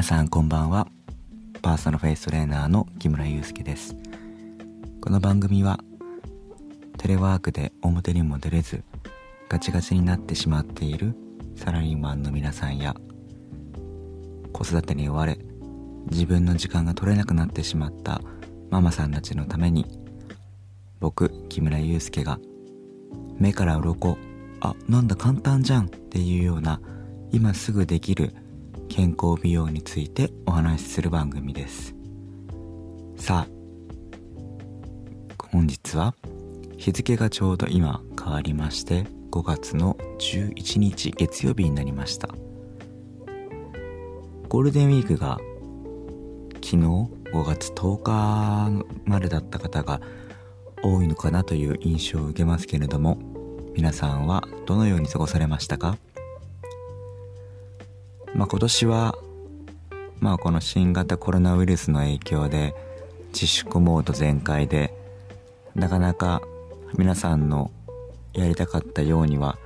皆さんこんばんは。パーソナルフェイストレーナーの木村祐介です。この番組はテレワークで表にも出れずガチガチになってしまっているサラリーマンの皆さんや子育てに追われ自分の時間が取れなくなってしまったママさんたちのために僕木村祐介が目から鱗あなんだ簡単じゃんっていうような今すぐできる健康美容についてお話しする番組です。さあ本日は日付がちょうど今変わりまして5月の11日月曜日になりました。ゴールデンウィークが昨日5月10日までだった方が多いのかなという印象を受けますけれども皆さんはどのように過ごされましたか？まあ今年はまあこの新型コロナウイルスの影響で自粛モード全開でなかなか皆さんのやりたかったようには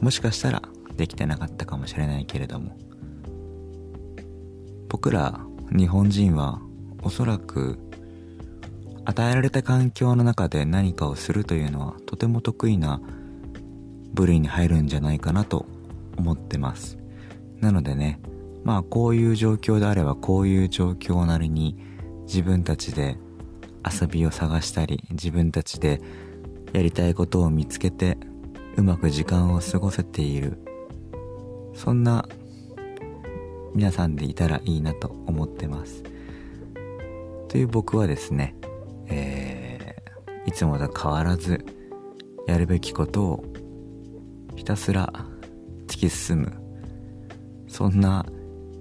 もしかしたらできてなかったかもしれないけれども。僕ら日本人はおそらく与えられた環境の中で何かをするというのはとても得意な部類に入るんじゃないかなと思ってます。なのでねまあこういう状況であればこういう状況なりに自分たちで遊びを探したり自分たちでやりたいことを見つけてうまく時間を過ごせているそんな皆さんでいたらいいなと思ってます。という僕はですね、えー、いつもと変わらずやるべきことをひたすら突き進むそんな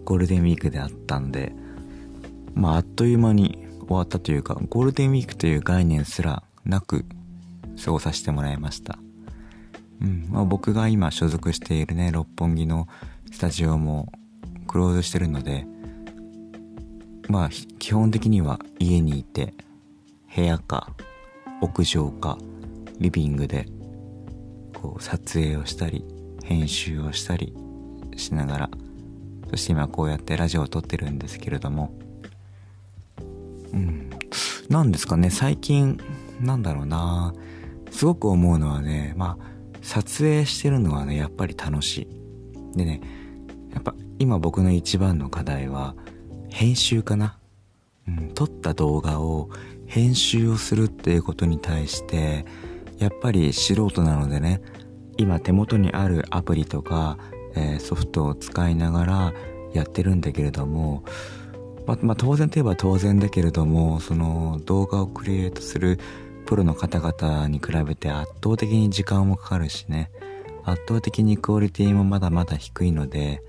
ゴールデンウィークであったんでまああっという間に終わったというかゴールデンウィークという概念すらなく過ごさせてもらいました。うんまあ、僕が今所属しているね六本木のスタジオもクローズしてるのでまあ基本的には家にいて部屋か屋上かリビングでこう撮影をしたり編集をしたりしながらそして今こうやってラジオを撮ってるんですけれども。うん。何ですかね。最近なんだろうな。すごく思うのはねまあ撮影してるのはねやっぱり楽しい。でねやっぱ今僕の一番の課題は編集かな、うん、撮った動画を編集をするっていうことに対してやっぱり素人なのでね今手元にあるアプリとか、えー、ソフトを使いながらやってるんだけれどもままあ、当然といえば当然だけれどもその動画をクリエイトするプロの方々に比べて圧倒的に時間もかかるしね。圧倒的にクオリティもまだまだ低いので、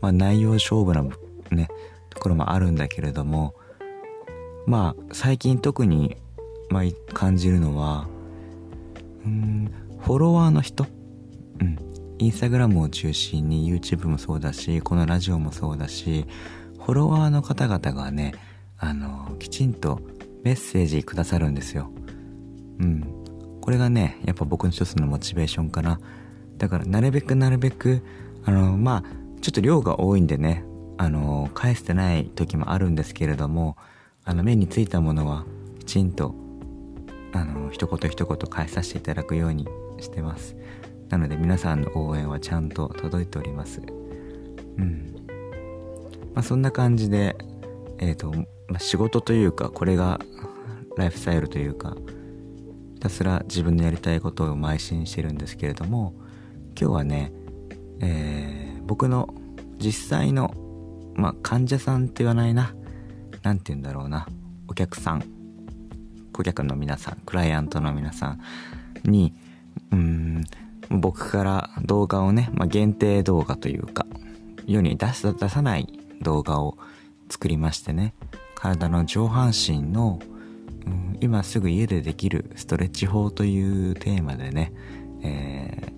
まあ、内容勝負なねところもあるんだけれどもまあ最近特に、まあ、感じるのはうんフォロワーの人。うん。インスタグラムを中心に YouTube もそうだしこのラジオもそうだしフォロワーの方々がね、あの、きちんとメッセージくださるんですよ。うん。これがね、やっぱ僕の一つのモチベーションかな。だから、なるべくなるべく、あの、まあ、ちょっと量が多いんでね、あの、返してない時もあるんですけれども、あの、目についたものは、きちんと、あの、一言一言返させていただくようにしてます。なので、皆さんの応援はちゃんと届いております。うん。まあ、そんな感じで、えっ、ー、と、まあ、仕事というか、これがライフスタイルというか、ひたすら自分のやりたいことを邁進してるんですけれども、今日はね、えー、僕の実際の、まあ、患者さんって言わないな。なんて言うんだろうな。お客さん、顧客の皆さん、クライアントの皆さんに、うん、僕から動画をね、まあ、限定動画というか、世に出す出さない動画を作りましてね。体の上半身の、うん、今すぐ家でできるストレッチ法というテーマでね、え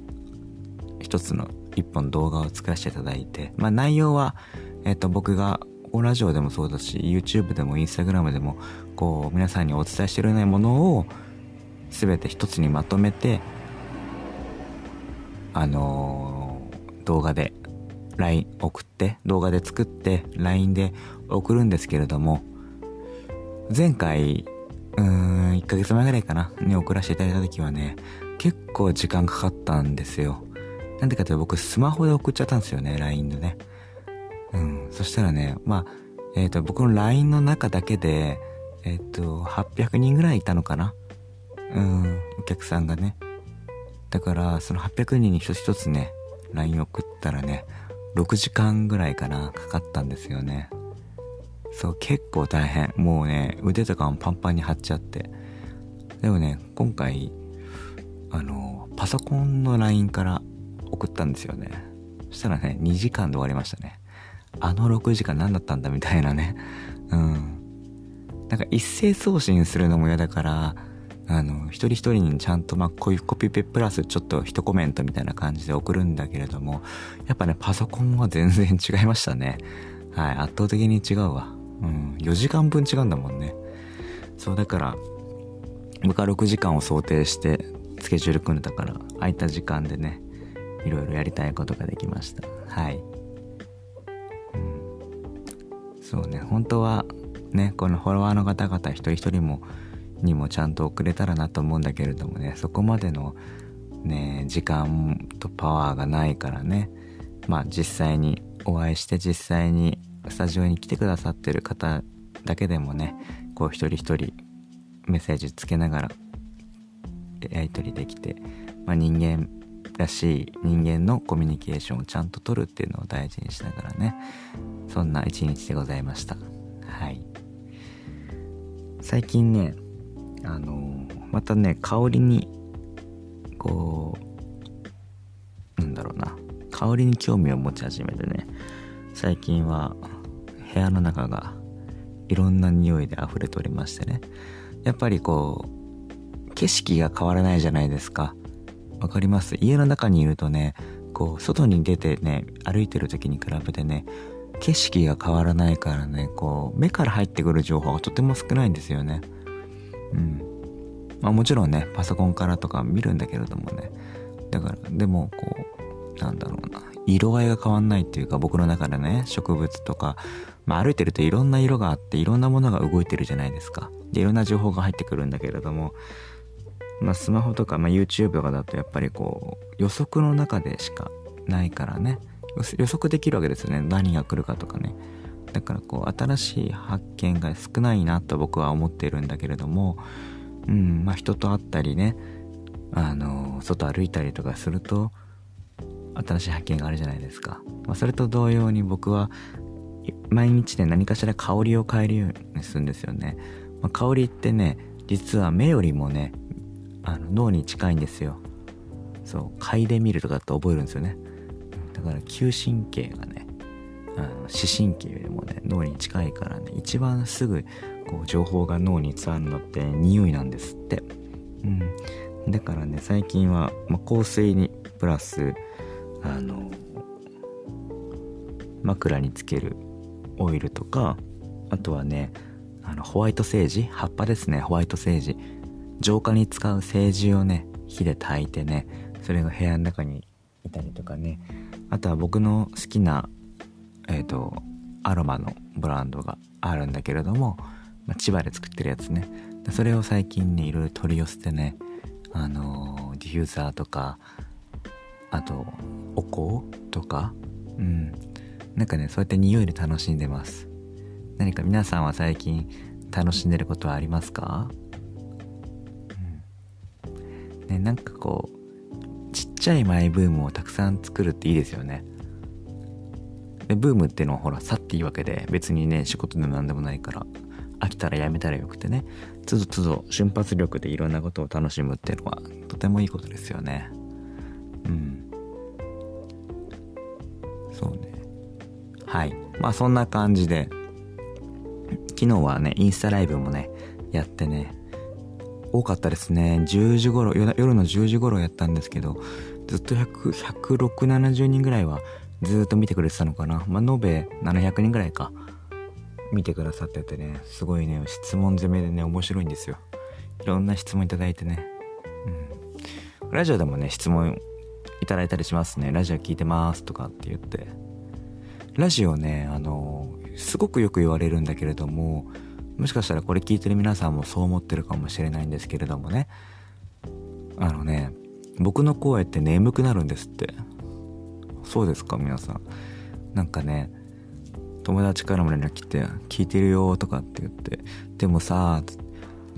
ー、一つの一本動画を作らせていただいて、まあ、内容は、えっ、ー、と僕がラジオでもそうだし YouTube でも Instagram でもこう皆さんにお伝えしてるようなものを全て一つにまとめてあのー、動画で LINE 送って、動画で作って LINE で送るんですけれども、前回、うーん、1ヶ月前ぐらいかな、に送らせていただいた時はね、結構時間かかったんですよ。なんでかというと僕スマホで送っちゃったんですよね、LINE でね。うん。そしたらね、まあ、えっ、ー、と、僕の LINE の中だけで、えっ、ー、と、800人ぐらいいたのかなうん、お客さんがね。だから、その800人に一つ一つね、LINE 送ったらね、6時間ぐらいかな、かかったんですよね。そう、結構大変。もうね、腕とかもパンパンに張っちゃって。でもね、今回、あの、パソコンの LINE から送ったんですよね。そしたらね、2時間で終わりましたね。あの6時間何だったんだみたいなね。うん。なんか一斉送信するのも嫌だから、あの、一人一人にちゃんと、まあ、こういうコピペプラスちょっと一コメントみたいな感じで送るんだけれども、やっぱね、パソコンは全然違いましたね。はい、圧倒的に違うわ。うん、4時間分違うんだもんね。そう、だから、僕は6時間を想定してスケジュール組んでたから、空いた時間でね、いろいろやりたいことができました。はい。うん、そうね、本当はね、このフォロワーの方々一人一人も、にもちゃんと送れたらなと思うんだけれどもね、そこまでのね、時間とパワーがないからね、まあ実際にお会いして実際にスタジオに来てくださってる方だけでもね、こう一人一人メッセージつけながらやり取りできて、まあ、人間らしい人間のコミュニケーションをちゃんと取るっていうのを大事にしながらね。そんな一日でございました。はい。最近ねあのまたね香りにこうなんだろうな。香りに興味を持ち始めてね。最近は部屋の中がいろんな匂いで溢れておりましてね。やっぱりこう景色が変わらないじゃないですか。わかります？家の中にいるとねこう外に出てね歩いてる時に比べてね景色が変わらないからねこう目から入ってくる情報がとても少ないんですよね。うん。まあもちろんねパソコンからとか見るんだけれどもね。だからでもこうなんだろうな。色合いが変わんないっていうか僕の中でね植物とか、まあ、歩いてるといろんな色があっていろんなものが動いてるじゃないですか。でいろんな情報が入ってくるんだけれども。まあ、スマホとか、まあ、YouTube とかだとやっぱりこう予測の中でしかないからね。予測できるわけですよね。何が来るかとかね。だからこう新しい発見が少ないなと僕は思ってるんだけれどもうんまあ人と会ったりねあの外歩いたりとかすると新しい発見があるじゃないですか、まあ、それと同様に僕は毎日で何かしら香りを変えるようにするんですよね、まあ、香りってね実は目よりもねあの脳に近いんですよ。そう嗅いでみるとかって覚えるんですよね。だから嗅神経がねあの視神経よりもね脳に近いからね一番すぐこう情報が脳に伝わるのって匂いなんですって。うん。だからね最近は、ま、香水にプラスあの枕につけるオイルとかあとはねあのホワイトセージ葉っぱですねホワイトセージ。浄化に使う精油をね火で炊いてねそれが部屋の中にいたりとかね。あとは僕の好きなえっ、ー、とアロマのブランドがあるんだけれども、まあ、千葉で作ってるやつね。それを最近ねいろいろ取り寄せてねあのー、ディフューザーとかあとお香とかうん。なんかねそうやって匂いで楽しんでます。何か皆さんは最近楽しんでることはありますか？うん。ね、なんかこう、ちっちゃいマイブームをたくさん作るっていいですよね。で、ブームっていうのはほら、去っていいわけで、別にね、仕事でも何でもないから、飽きたらやめたらよくてね、つどつど瞬発力でいろんなことを楽しむっていうのは、とてもいいことですよね。うん。そうね。はい。まあそんな感じで、昨日はね、インスタライブもね、やってね、多かったですね。10時頃、夜の10時頃やったんですけど、ずっと100、106、70人ぐらいはずっと見てくれてたのかな。まあ、延べ700人ぐらいか。見てくださっててね、すごいね、質問攻めでね、面白いんですよ。いろんな質問いただいてね。うん。ラジオでもね、質問いただいたりしますね。ラジオ聞いてますとかって言って。ラジオねあのすごくよく言われるんだけれどももしかしたらこれ聞いてる皆さんもそう思ってるかもしれないんですけれどもねあのね僕の声って眠くなるんですってそうですか皆さんなんかね友達からも連絡来て「聞いてるよ」とかって言って「でもさ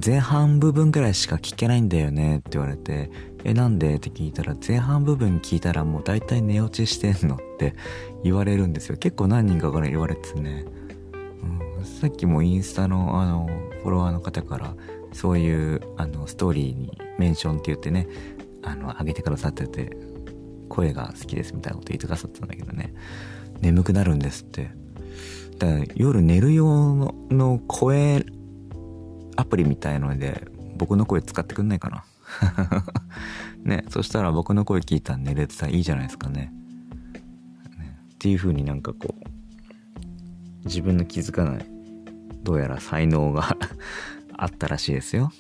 前半部分くらいしか聞けないんだよね」って言われて「えなんで?」って聞いたら前半部分聞いたらもう大体寝落ちしてんのって 言われるんですよ結構何人かから言われてね、うん、さっきもインスタのあのフォロワーの方からそういうあのストーリーにメンションって言ってねあの上げてくださってて声が好きですみたいなこと言ってくださったんだけどね。眠くなるんですって。だから夜寝る用のの声アプリみたいので僕の声使ってくんないかな。ねそしたら僕の声聞いたら寝れてたらいいじゃないですかね。ねっていう風になんかこう自分の気づかないどうやら才能が あったらしいですよ、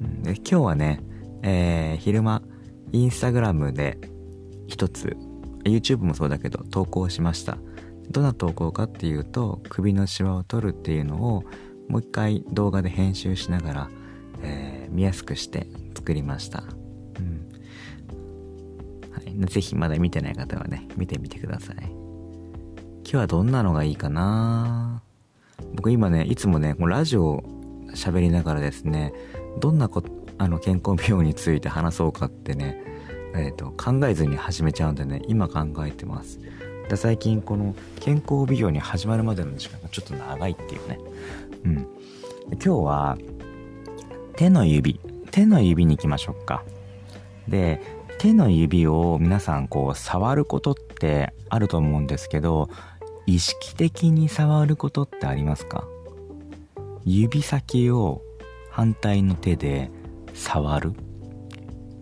うん、で今日はね、えー、昼間インスタグラムで一つ YouTube もそうだけど投稿しました。どんな投稿かっていうと首のシワを取るっていうのをもう一回動画で編集しながら、えー、見やすくして作りました、うん。はい、ぜひまだ見てない方はね見てみてください。今日はどんなのがいいかな？僕今ねいつもねラジオ喋りながらですねどんなこあの健康美容について話そうかってねえーと、考えずに始めちゃうんでね今考えてます。で最近この健康美容に始まるまでの時間がちょっと長いっていうね。うん。今日は手の指。手の指に行きましょうか。で手の指を皆さんこう触ることってあると思うんですけど意識的に触ることってありますか？指先を反対の手で触る？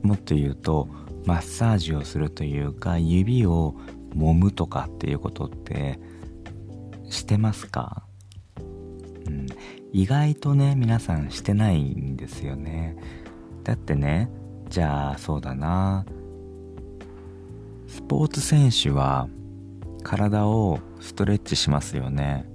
もっと言うとマッサージをするというか指を揉むとかっていうことってしてますか？うん、意外とね皆さんしてないんですよね。だってねじゃあそうだな。スポーツ選手は体をストレッチしますよね。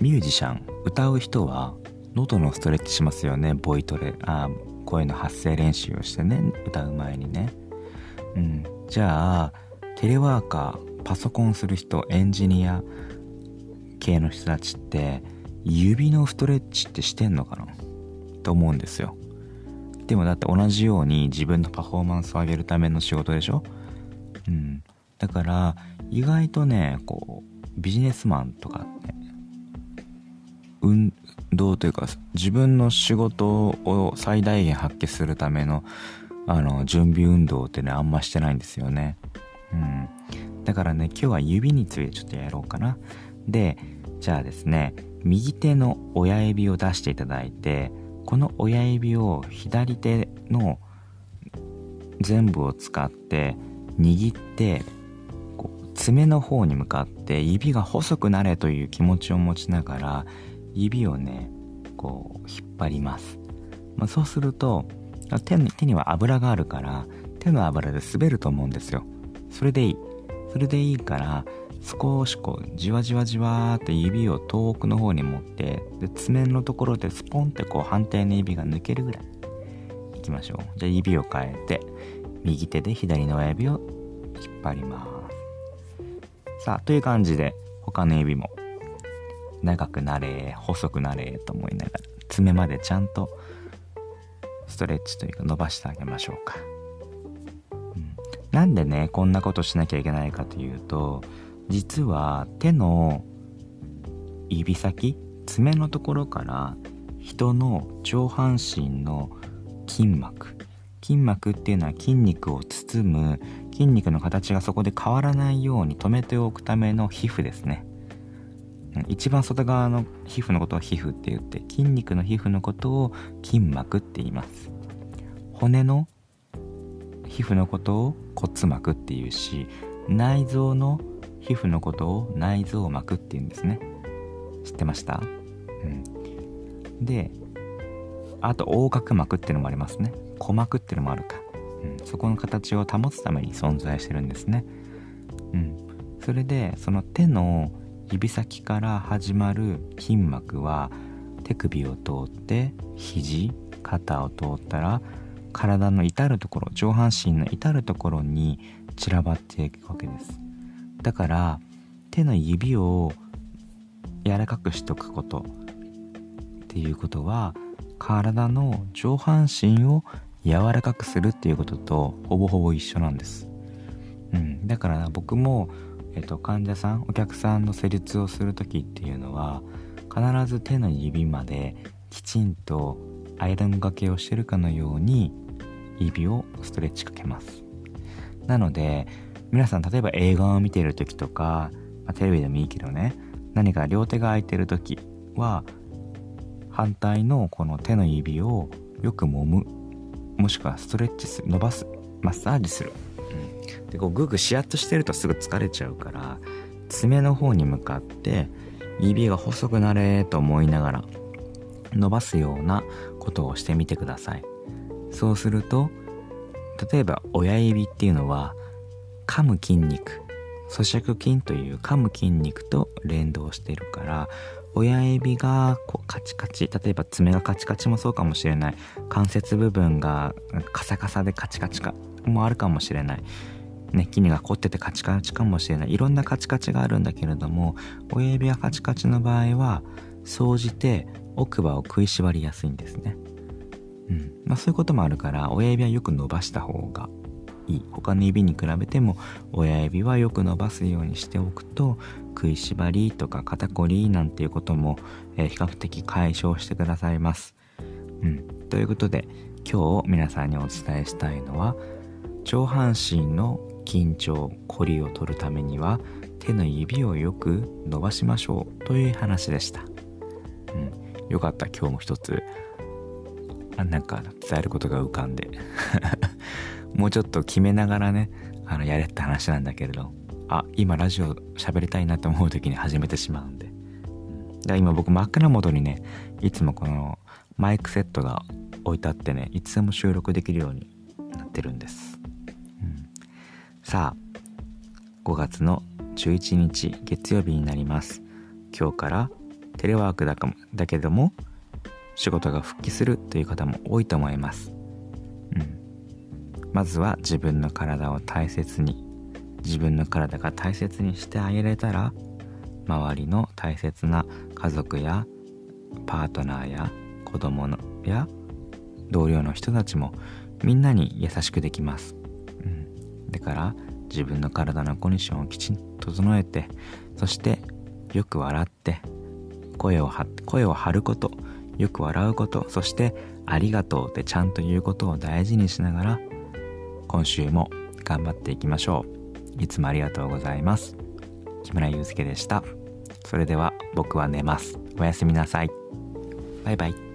ミュージシャン歌う人は喉のストレッチしますよね。ボイトレ。あ声の発声練習をしてね。歌う前にね。うん。じゃあテレワーカーパソコンする人エンジニア系の人たちって指のストレッチってしてんのかな？と思うんですよ。でもだって同じように自分のパフォーマンスを上げるための仕事でしょ？うん。だから意外とねこうビジネスマンとかって運動というか自分の仕事を最大限発揮するためのあの準備運動ってねあんましてないんですよね。うん。だからね今日は指についてちょっとやろうかな。でじゃあですね右手の親指を出していただいてこの親指を左手の全部を使って握って爪の方に向かって指が細くなれという気持ちを持ちながら指をねこう引っ張ります、まあ、そうすると手に手には油があるから手の油で滑ると思うんですよ。それでいい。それでいいから少しこうじわじわじわーって指を遠くの方に持ってで爪のところでスポンってこう反対の指が抜けるぐらい。いきましょう。じゃあ指を変えて右手で左の親指を引っ張ります。さあという感じで他の指も。長くなれ細くなれと思いながら爪までちゃんとストレッチというか伸ばしてあげましょうか、うん、なんでねこんなことしなきゃいけないかというと実は手の指先爪のところから人の上半身の筋膜。筋膜っていうのは筋肉を包む筋肉の形がそこで変わらないように留めておくための皮膚ですね。一番外側の皮膚のことを皮膚って言って筋肉の皮膚のことを筋膜って言います。骨の皮膚のことを骨膜っていうし内臓の皮膚のことを内臓膜って言うんですね。知ってました？うん。であと横隔膜っていうのもありますね。鼓膜っていうのもあるか、うん、そこの形を保つために存在してるんですね。うん。それでその手の指先から始まる筋膜は手首を通って肘肩を通ったら体の至るところ上半身の至るところに散らばっていくわけです。だから手の指を柔らかくしておくことっていうことは体の上半身を柔らかくするっていうこととほぼほぼ一緒なんです、うん、だから僕も、えっと、患者さんお客さんの施術をする時っていうのは必ず手の指まできちんとアイロンがけをしてるかのように指をストレッチかけます。なので皆さん例えば映画を見てる時とか、まあ、テレビでもいいけどね何か両手が空いてる時は反対のこの手の指をよく揉む。もしくはストレッチする伸ばすマッサージする、でこうグーグーシヤッとしてるとすぐ疲れちゃうから爪の方に向かって指が細くなれと思いながら伸ばすようなことをしてみてください。そうすると例えば親指っていうのは噛む筋肉咀嚼筋という噛む筋肉と連動してるから親指がこうカチカチ例えば爪がカチカチもそうかもしれない。関節部分がカサカサでカチカチかもあるかもしれない。ね、筋が凝っててカチカチかもしれない。いろんなカチカチがあるんだけれども親指がカチカチの場合は総じて奥歯を食いしばりやすいんですね、うん。まあ、そういうこともあるから親指はよく伸ばした方がいい。他の指に比べても親指はよく伸ばすようにしておくと食いしばりとか肩こりなんていうことも、えー、比較的解消してくださいます、うん、ということで今日皆さんにお伝えしたいのは上半身の緊張コリを取るためには手の指をよく伸ばしましょうという話でした、うん、よかった今日も一つ。あなんか伝えることが浮かんで。もうちょっと決めながらねあのやれって話なんだけれど。あ今ラジオ喋りたいなと思う時に始めてしまうんで、だから今僕真っ暗元にねいつもこのマイクセットが置いてあってねいつでも収録できるようになってるんです。さあ5月の11日月曜日になります。今日からテレワークだかもだけども仕事が復帰するという方も多いと思います。うん。まずは自分の体を大切に自分の体が大切にしてあげれたら周りの大切な家族やパートナーや子供のや同僚の人たちもみんなに優しくできます。だから自分の体のコンディションをきちんと整えてそしてよく笑って声を張声を張ることよく笑うことそしてありがとうってちゃんと言うことを大事にしながら今週も頑張っていきましょう。いつもありがとうございます。木村祐介でした。それでは僕は寝ます。おやすみなさい。バイバイ。